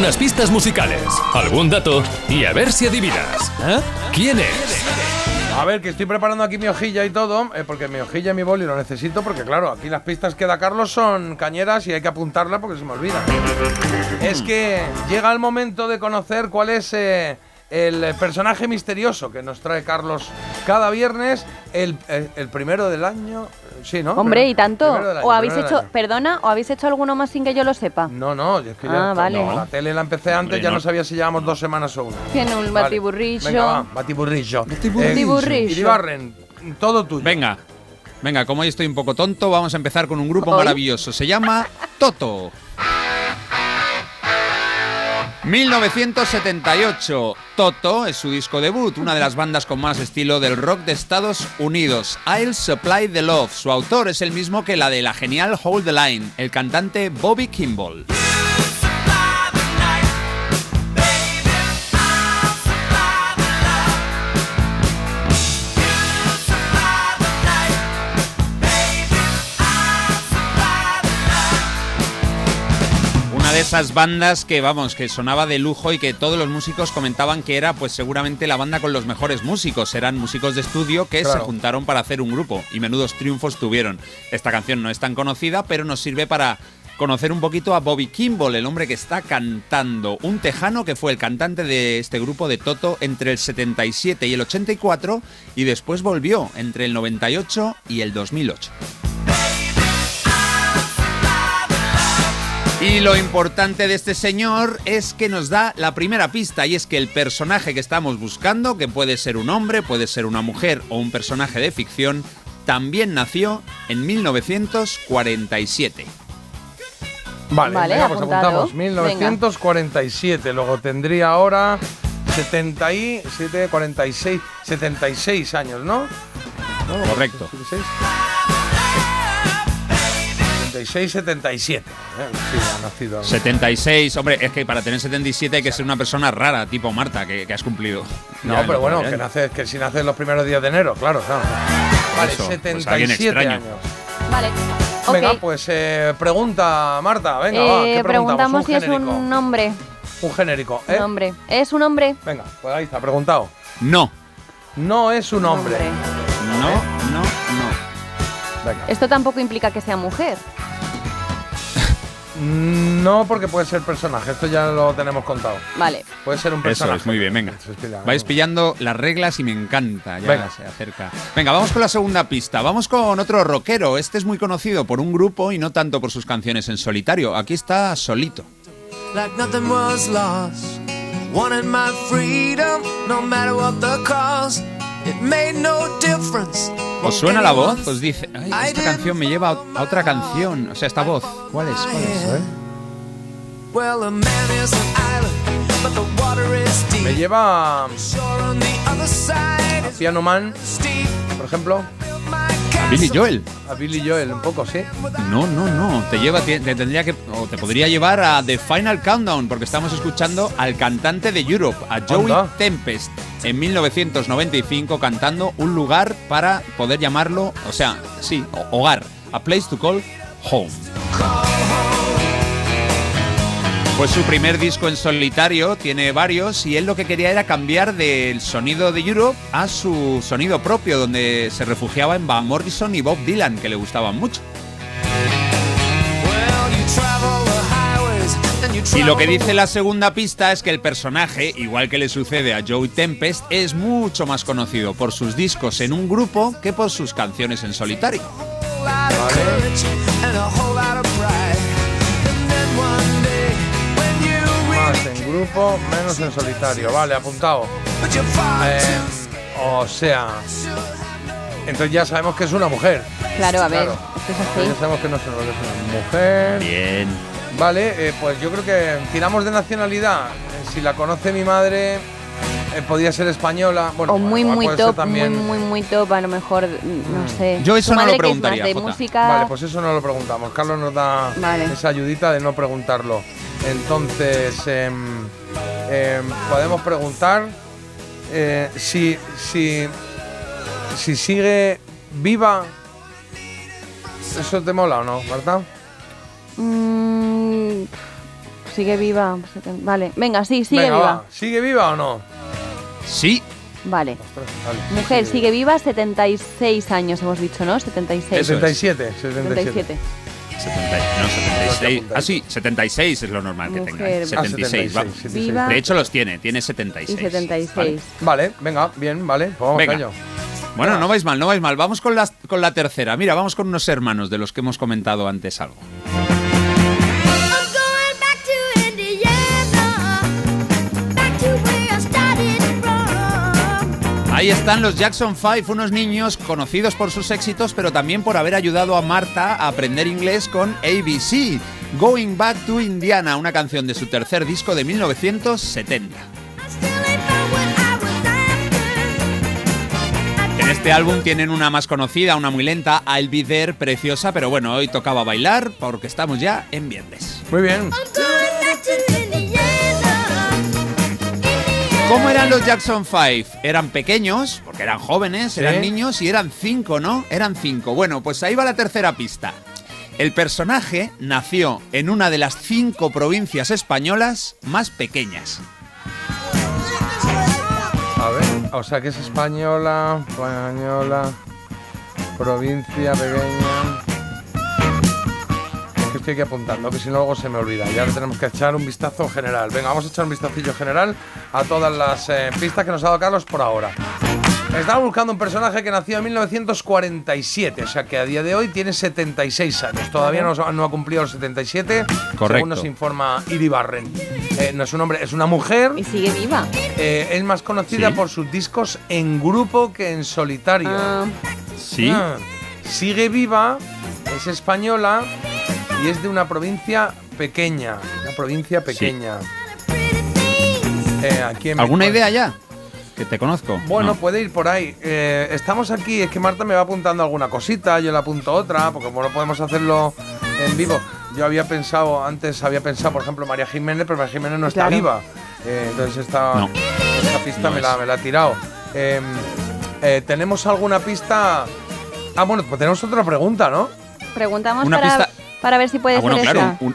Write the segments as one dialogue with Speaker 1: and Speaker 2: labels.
Speaker 1: algunas pistas musicales, algún dato y a ver si adivinas. ¿Eh? ¿Quién es?
Speaker 2: A ver, que estoy preparando aquí mi hojilla y todo, eh, porque mi hojilla y mi boli lo necesito, porque claro, aquí las pistas que da Carlos son cañeras y hay que apuntarla porque se me olvida. Es que llega el momento de conocer cuál es eh, el personaje misterioso que nos trae Carlos cada viernes, el, el- el primero del año. Sí, ¿no?
Speaker 3: Hombre, ¿y tanto?
Speaker 2: Año,
Speaker 3: ¿O habéis hecho, perdona, o habéis hecho alguno más sin que yo lo sepa?
Speaker 2: No, no, es que
Speaker 3: Ah,
Speaker 2: ya
Speaker 3: vale.
Speaker 2: no, la tele la empecé antes,
Speaker 4: Hombre,
Speaker 2: ya no.
Speaker 4: no.
Speaker 2: sabía si llevamos dos semanas o una.
Speaker 3: Tiene un
Speaker 2: Vale.
Speaker 3: batiburrillo.
Speaker 2: Venga, va, batiburrillo.
Speaker 3: Batiburrillo.
Speaker 2: Iribarren, todo tuyo.
Speaker 4: Venga, venga, como hoy estoy un poco tonto, vamos a empezar con un grupo
Speaker 3: ¿Hoy?
Speaker 4: maravilloso. Se llama Toto. 1978. Toto es su disco debut, una de las bandas con más estilo del rock de Estados Unidos. I'll Supply the Love. Su autor es el mismo que la de la genial Hold the Line, el cantante Bobby Kimball. Esas bandas que, vamos, que sonaba de lujo y que todos los músicos comentaban que era, pues seguramente la banda con los mejores músicos. Eran músicos de estudio que
Speaker 2: Claro.
Speaker 4: se juntaron para hacer un grupo y menudos triunfos tuvieron. Esta canción no es tan conocida, pero nos sirve para conocer un poquito a Bobby Kimball, el hombre que está cantando. Un tejano que fue el cantante de este grupo de Toto entre el 77 y el 84 y después volvió entre el 98 y el 2008. Y lo importante de este señor es que nos da la primera pista y es que el personaje que estamos buscando, que puede ser un hombre, puede ser una mujer o un personaje de ficción, también nació en 1947.
Speaker 2: Vale,
Speaker 3: Vale,
Speaker 2: venga, pues
Speaker 3: apuntado.
Speaker 2: apuntamos. 1947. Luego tendría ahora 77, 46, 76 años, ¿no? ¿No?
Speaker 4: Correcto.
Speaker 2: 76. 76, 77. Eh, Sí, ha nacido.
Speaker 4: 76, hombre, es que para tener 77 hay que ser una persona rara, tipo Marta, que, que has cumplido.
Speaker 2: No,
Speaker 4: Ya,
Speaker 2: pero
Speaker 4: no,
Speaker 2: bueno, que, nace, que si nace los primeros días de enero, claro, claro. Vale,
Speaker 4: Eso, pues
Speaker 2: 77
Speaker 4: alguien extraño.
Speaker 2: años.
Speaker 3: Vale.
Speaker 2: Venga, pues eh, pregunta, Marta, venga, va,
Speaker 3: Eh,
Speaker 2: ¿qué
Speaker 3: preguntamos
Speaker 2: preguntamos?
Speaker 3: si
Speaker 2: un
Speaker 3: es un hombre.
Speaker 2: Un genérico,
Speaker 3: Un
Speaker 2: ¿eh?
Speaker 3: hombre. ¿Es un hombre?
Speaker 2: Venga, pues ahí está, preguntado.
Speaker 4: No,
Speaker 2: No es un hombre.
Speaker 4: no, no, no.
Speaker 2: Venga.
Speaker 3: Esto tampoco implica que sea mujer.
Speaker 2: No, porque puede ser personaje. Esto ya lo tenemos contado.
Speaker 3: Vale.
Speaker 2: Puede ser un
Speaker 4: Eso
Speaker 2: personaje.
Speaker 4: es, muy bien, venga.
Speaker 2: Eso
Speaker 4: Vais pillando las reglas y me encanta, ya
Speaker 2: Venga.
Speaker 4: se acerca. Venga, vamos con la segunda pista. Vamos con otro rockero. Este es muy conocido por un grupo y no tanto por sus canciones en solitario. Aquí está solito.
Speaker 5: like nothing was lost. Wanted my freedom, no matter what the cost. It made no difference.
Speaker 4: ¿Os suena la voz? Os dice, "Ay, esta canción me lleva a otra canción. O sea, esta voz. ¿Cuál es? ¿Cuál es?
Speaker 2: ¿Eh?
Speaker 5: A.
Speaker 2: Me lleva a
Speaker 5: side is
Speaker 2: Piano Man, por ejemplo.
Speaker 4: Billy Joel.
Speaker 2: A Billy Joel, un poco, sí.
Speaker 4: No, no, no. Te lleva, te, te tendría que, o te podría llevar a The Final Countdown, porque estamos escuchando al cantante de Europe, a Joey. Tempest, en 1995 cantando un lugar para poder llamarlo, o sea, sí, ho- hogar, a place to call home. Pues su primer disco en solitario tiene varios y él lo que quería era cambiar del sonido de Europe a su sonido propio, donde se refugiaba en Van Morrison y Bob Dylan, que le gustaban mucho. Y lo que dice la segunda pista es que el personaje, igual que le sucede a Joey Tempest, es mucho más conocido por sus discos en un grupo que por sus canciones en solitario.
Speaker 2: Grupo, menos en solitario. Vale, apuntado. Eh, o sea, entonces ya sabemos que es una mujer.
Speaker 3: Claro, a ver.
Speaker 2: Claro.
Speaker 3: Es
Speaker 2: ya sabemos que no es una, es mujer.
Speaker 4: Bien.
Speaker 2: Vale, eh, pues yo creo que tiramos de nacionalidad. Eh, Si la conoce mi madre, eh, podría ser española. Bueno,
Speaker 3: O muy, muy top,
Speaker 2: también.
Speaker 3: muy, muy, muy top. A lo mejor, no sé.
Speaker 4: Yo eso
Speaker 3: Su
Speaker 4: no lo
Speaker 3: madre, que es
Speaker 4: preguntaría,
Speaker 3: más de música.
Speaker 2: Vale, pues eso no lo preguntamos. Carlos nos da
Speaker 3: Vale.
Speaker 2: esa ayudita de no preguntarlo. Entonces, em, em, podemos preguntar eh, si, si, si sigue viva. ¿Eso te mola o no, Marta?
Speaker 3: Mm, sigue viva. Vale, venga, sí, sigue
Speaker 2: Venga,
Speaker 3: viva.
Speaker 2: va. ¿Sigue viva o no?
Speaker 4: Sí,
Speaker 3: Vale.
Speaker 2: Ostras, vale.
Speaker 3: Mujer, sigue viva, 76 años hemos dicho, ¿no? 76.
Speaker 4: Eso es.
Speaker 2: 77, 77.
Speaker 3: 77.
Speaker 4: 70 no, 76. Ah, sí, 76 es lo normal que
Speaker 3: Mujer.
Speaker 4: tengan.
Speaker 3: Ah,
Speaker 4: 76, va.
Speaker 2: 76.
Speaker 3: Viva.
Speaker 4: De hecho, los tiene, tiene 76.
Speaker 3: Y 76.
Speaker 4: Vale.
Speaker 2: Vale, venga, bien, vale. Pues vamos
Speaker 4: Venga. Bueno, no vais mal, no vais mal. Vamos con la, con la tercera. Mira, vamos con unos hermanos de los que hemos comentado antes algo. Ahí están los Jackson 5, unos niños conocidos por sus éxitos, pero también por haber ayudado a Marta a aprender inglés con ABC, Going Back to Indiana, una canción de su tercer disco de 1970.
Speaker 6: I still ain't found what I was after.
Speaker 4: En este álbum tienen una más conocida, una muy lenta, I'll Be There, preciosa, pero bueno, hoy tocaba bailar porque estamos ya en viernes.
Speaker 2: Muy bien.
Speaker 4: ¿Cómo eran los Jackson 5? Eran pequeños, porque eran jóvenes,
Speaker 2: Sí.
Speaker 4: eran niños y eran cinco, ¿no? Eran cinco. Bueno, pues ahí va la tercera pista. El personaje nació en una de las cinco provincias españolas más pequeñas.
Speaker 2: A ver, o sea que es española, española, provincia pequeña. Que estoy aquí apuntando, que si no luego se me olvida. Ya le tenemos que echar un vistazo general. Venga, vamos a echar un vistacillo general a todas las eh, pistas que nos ha dado Carlos por ahora. Estamos buscando un personaje que nació en 1947, o sea que a día de hoy tiene 76 años. Todavía no, no ha cumplido los 77,
Speaker 4: Correcto.
Speaker 2: según nos informa Iribarren. Eh, no es un hombre, es una mujer.
Speaker 3: Y sigue viva.
Speaker 2: Eh, es más conocida
Speaker 4: Sí.
Speaker 2: por sus discos en grupo que en solitario.
Speaker 3: Ah,
Speaker 4: ¿Sí?
Speaker 2: Ah. Sigue viva, es española y es de una provincia pequeña. Una provincia pequeña. Eh, aquí en
Speaker 4: ¿Alguna
Speaker 2: México.
Speaker 4: idea ya? Que te conozco.
Speaker 2: Bueno,
Speaker 4: No.
Speaker 2: puede ir por ahí. Eh, estamos aquí, es que Marta me va apuntando alguna cosita, yo le apunto otra, porque como no podemos hacerlo en vivo. Yo había pensado, antes había pensado, por ejemplo, María Jiménez, pero María Jiménez no está
Speaker 3: Claro.
Speaker 2: viva. Eh, entonces esta,
Speaker 4: No.
Speaker 2: esta pista
Speaker 4: No
Speaker 2: me, la, me la ha tirado. Eh, eh, ¿Tenemos alguna pista? Ah, bueno, pues tenemos otra pregunta, ¿no?
Speaker 3: preguntamos
Speaker 4: Una
Speaker 3: para,
Speaker 4: pista-
Speaker 3: para ver si puede
Speaker 4: Ah, bueno,
Speaker 3: ser
Speaker 4: claro,
Speaker 3: esa.
Speaker 4: un-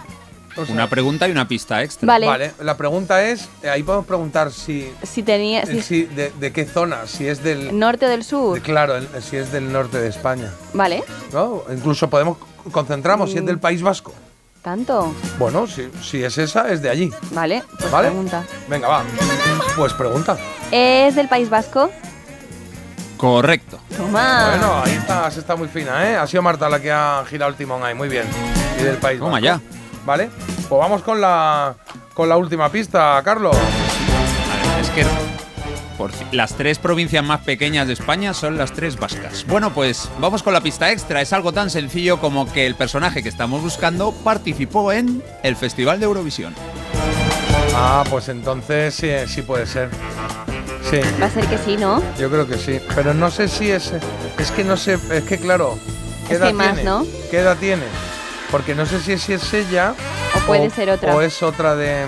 Speaker 2: O sea,
Speaker 4: una pregunta y una pista extra.
Speaker 3: Vale.
Speaker 2: Vale, la pregunta es, eh, ahí podemos preguntar si,
Speaker 3: Si tenía.
Speaker 2: eh,
Speaker 3: Si,
Speaker 2: si- de, de qué zona, si es del...
Speaker 3: ¿Norte o del sur?
Speaker 2: de- claro, el- si es del norte de España.
Speaker 3: Vale.
Speaker 2: ¿no? Incluso podemos concentrarnos si es
Speaker 3: Mm.
Speaker 2: del País Vasco.
Speaker 3: ¿Tanto?
Speaker 2: Bueno, si, si es esa, es de allí.
Speaker 3: Vale. Pues
Speaker 2: ¿Vale?
Speaker 3: pregunta.
Speaker 2: Venga, va. Pues pregunta.
Speaker 3: ¿Es del País Vasco?
Speaker 4: Correcto.
Speaker 3: Toma.
Speaker 2: Bueno, ahí está, se está muy fina, ¿eh? Ha sido Marta la que ha girado el timón ahí, muy bien. Y del País
Speaker 4: Toma
Speaker 2: Vasco.
Speaker 4: ya.
Speaker 2: ¿Vale? Pues vamos con la, con la última pista, Carlos.
Speaker 4: A ver, es que por las tres provincias más pequeñas de España son las tres vascas. Bueno, pues vamos con la pista extra. Es algo tan sencillo como que el personaje que estamos buscando participó en el Festival de Eurovisión.
Speaker 2: Ah, pues entonces sí, sí puede ser. Sí,
Speaker 3: Va a ser que sí, ¿no?
Speaker 2: yo creo que sí. Pero no sé si es. Es que no sé. Es que claro. ¿Qué
Speaker 3: Es
Speaker 2: edad
Speaker 3: más,
Speaker 2: tiene?
Speaker 3: ¿no?
Speaker 2: ¿Qué edad tiene? Porque no sé si, si es ella.
Speaker 3: O puede ser otra.
Speaker 2: O es otra de.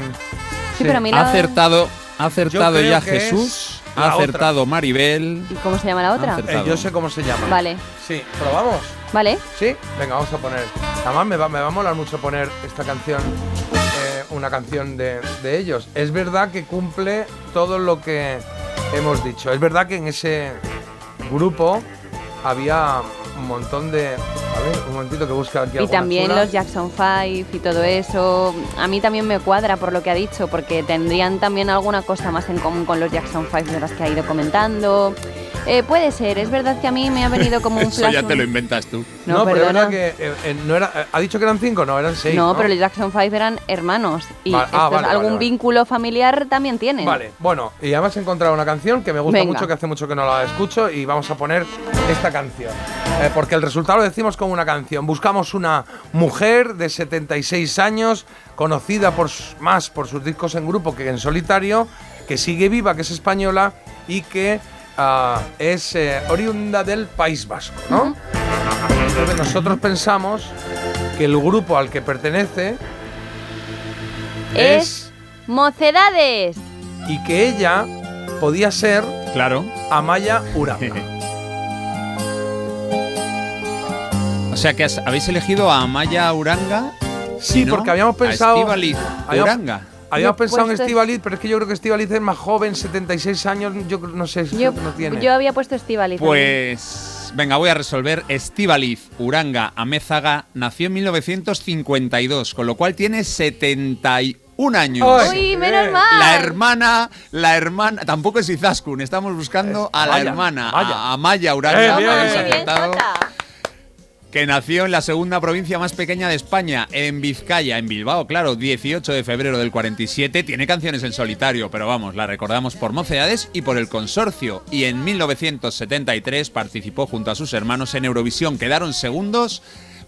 Speaker 3: Sí, pero a mí
Speaker 4: Ha acertado, ha acertado ya
Speaker 2: es
Speaker 4: Jesús, ha acertado Maribel.
Speaker 3: ¿Y cómo se llama la otra?
Speaker 2: Eh, yo sé cómo se llama.
Speaker 3: Vale.
Speaker 2: Sí, probamos.
Speaker 3: Vale.
Speaker 2: ¿Sí? Venga, vamos a poner. Además, me va, me va a molar mucho poner esta canción, eh, una canción de, de ellos. Es verdad que cumple todo lo que hemos dicho. Es verdad que en ese grupo había un montón de. A ver, un momentito que busque aquí
Speaker 3: Y también los Jackson 5 y todo eso. A mí también me cuadra por lo que ha dicho, porque tendrían también alguna cosa más en común con los Jackson 5 de las que ha ido comentando. Eh, puede ser, es verdad que a mí me ha venido como un
Speaker 4: Eso
Speaker 3: flash.
Speaker 4: ya te lo inventas tú.
Speaker 2: No,
Speaker 3: No,
Speaker 2: pero es verdad que eh, eh, no era. eh, ¿Ha dicho que eran cinco? No, eran seis.
Speaker 3: no,
Speaker 2: ¿no?
Speaker 3: pero los Jackson 5 eran hermanos. Y
Speaker 2: Vale, ah,
Speaker 3: estos
Speaker 2: vale,
Speaker 3: algún
Speaker 2: vale, vale.
Speaker 3: vínculo familiar también tienen.
Speaker 2: Vale, bueno, y además he encontrado una canción que me gusta
Speaker 3: Venga.
Speaker 2: mucho, que hace mucho que no la escucho, y vamos a poner esta canción. Eh, porque el resultado lo decimos con una canción. Buscamos una mujer de 76 años, conocida por, más por sus discos en grupo que en solitario, que sigue viva, que es española y que ah, es eh, oriunda del País Vasco, ¿no? Entonces nosotros pensamos que el grupo al que pertenece
Speaker 3: Es Mocedades.
Speaker 2: y que ella podía ser
Speaker 4: Claro.
Speaker 2: Amaya Uranga.
Speaker 4: O sea que has- habéis elegido a Amaya Uranga
Speaker 2: Sí,
Speaker 4: ¿no?
Speaker 2: porque habíamos
Speaker 4: A
Speaker 2: pensado. Habíamos-
Speaker 4: Uranga.
Speaker 2: Habíamos
Speaker 3: Yo he
Speaker 2: pensado en Estivaliz, pero es que yo creo que Estivaliz es más joven, 76 años, yo no sé,
Speaker 3: Yo,
Speaker 2: no tiene.
Speaker 3: yo había puesto Estivaliz.
Speaker 4: Pues venga, voy a resolver. Estíbaliz Uranga Amézaga nació en 1952, con lo cual tiene 71 años.
Speaker 2: Ay.
Speaker 3: Uy, menos mal.
Speaker 4: La hermana, la hermana, tampoco es Izaskun, estamos buscando
Speaker 2: Es
Speaker 4: a la hermana, a Amaya Uranga,
Speaker 2: Eh, bien,
Speaker 3: bien.
Speaker 4: Que nació en la segunda provincia más pequeña de España, en Vizcaya, en Bilbao, claro, 18 de febrero del 47. Tiene canciones en solitario, pero vamos, la recordamos por Mocedades y por el Consorcio. Y en 1973 participó junto a sus hermanos en Eurovisión. Quedaron segundos,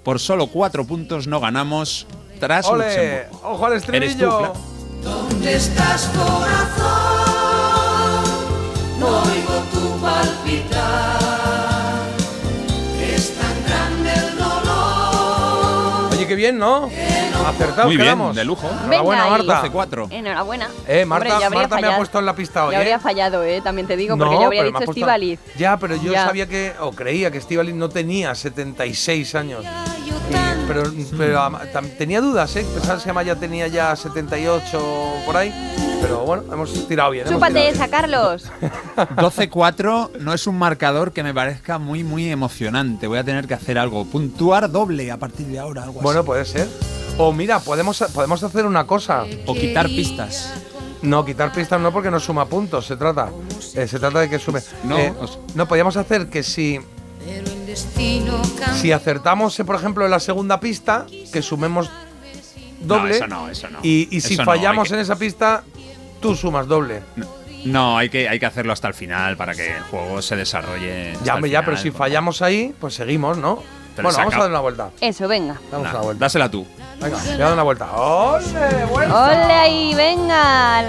Speaker 4: por solo cuatro puntos no ganamos tras
Speaker 2: ¡Ole!
Speaker 4: Luxemburgo.
Speaker 2: ¡Ojo al estribillo!
Speaker 5: ¿Dónde estás, corazón? No oigo tu palpitar.
Speaker 2: Bien, ¿no? Acertados
Speaker 4: Muy bien,
Speaker 2: quedamos.
Speaker 4: de lujo.
Speaker 2: Enhorabuena,
Speaker 3: Venga.
Speaker 2: Marta.
Speaker 4: 12-4.
Speaker 3: Enhorabuena.
Speaker 2: Eh,
Speaker 3: Hombre,
Speaker 2: Marta,
Speaker 3: habría
Speaker 2: Marta me ha
Speaker 3: fallado.
Speaker 2: puesto en la pista hoy,
Speaker 3: Yo habría
Speaker 2: ¿eh?
Speaker 3: fallado, eh, también te digo, porque yo habría
Speaker 2: pero me
Speaker 3: dicho
Speaker 2: ha puesto-
Speaker 3: Estivaliz.
Speaker 2: Ya, pero yo
Speaker 3: Ya.
Speaker 2: sabía que, o creía que Estivaliz no tenía 76 años. Y- pero pero tam- tenía dudas, ¿eh? Pensaba que Amaya tenía ya 78 por ahí. Pero bueno, hemos tirado bien.
Speaker 3: Chúpate
Speaker 2: tirado
Speaker 3: esa, Carlos.
Speaker 4: 12-4 no es un marcador que me parezca muy, muy emocionante. Voy a tener que hacer algo. Puntuar doble a partir de ahora, algo.
Speaker 2: Bueno,
Speaker 4: así.
Speaker 2: puede ser. O mira, podemos, podemos hacer una cosa.
Speaker 4: O quitar pistas.
Speaker 2: No, quitar pistas no porque no suma puntos, se trata. Eh, se trata de que sume.
Speaker 4: No,
Speaker 2: Eh,
Speaker 4: os-
Speaker 2: no, podríamos hacer que si, si acertamos, eh, por ejemplo, en la segunda pista, que sumemos doble.
Speaker 4: No, eso no, eso no.
Speaker 2: Y, y si
Speaker 4: Eso
Speaker 2: fallamos
Speaker 4: que-
Speaker 2: en esa pista, tú sumas doble.
Speaker 4: No, hay que, hay que hacerlo hasta el final para que el juego se desarrolle.
Speaker 2: Ya, hombre, ya,
Speaker 4: final,
Speaker 2: pero si fallamos ahí, pues seguimos, ¿no?
Speaker 4: Pero
Speaker 2: bueno, vamos a dar una vuelta.
Speaker 3: Eso, venga.
Speaker 2: Damos
Speaker 4: Nah,
Speaker 2: una vuelta.
Speaker 4: Dásela tú.
Speaker 2: Venga, voy a dar una vuelta. ¡Ole! ¡Vuelta!
Speaker 3: ¡Ole ahí, venga!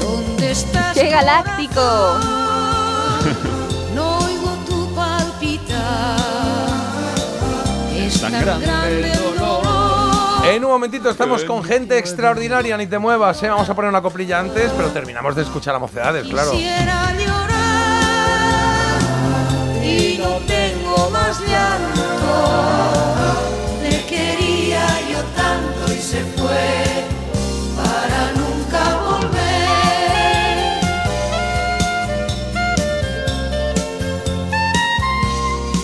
Speaker 5: ¿Dónde estás?
Speaker 3: ¡Qué galáctico!
Speaker 5: No oigo tu palpitar. Es
Speaker 4: Tan
Speaker 5: tan,
Speaker 4: grande
Speaker 2: en un momentito estamos con gente extraordinaria, ni te muevas, eh. vamos a poner una coplilla antes, pero terminamos de escuchar a mocedades, claro.
Speaker 5: Quisiera llorar y no tengo más llanto. Le quería yo tanto y se fue.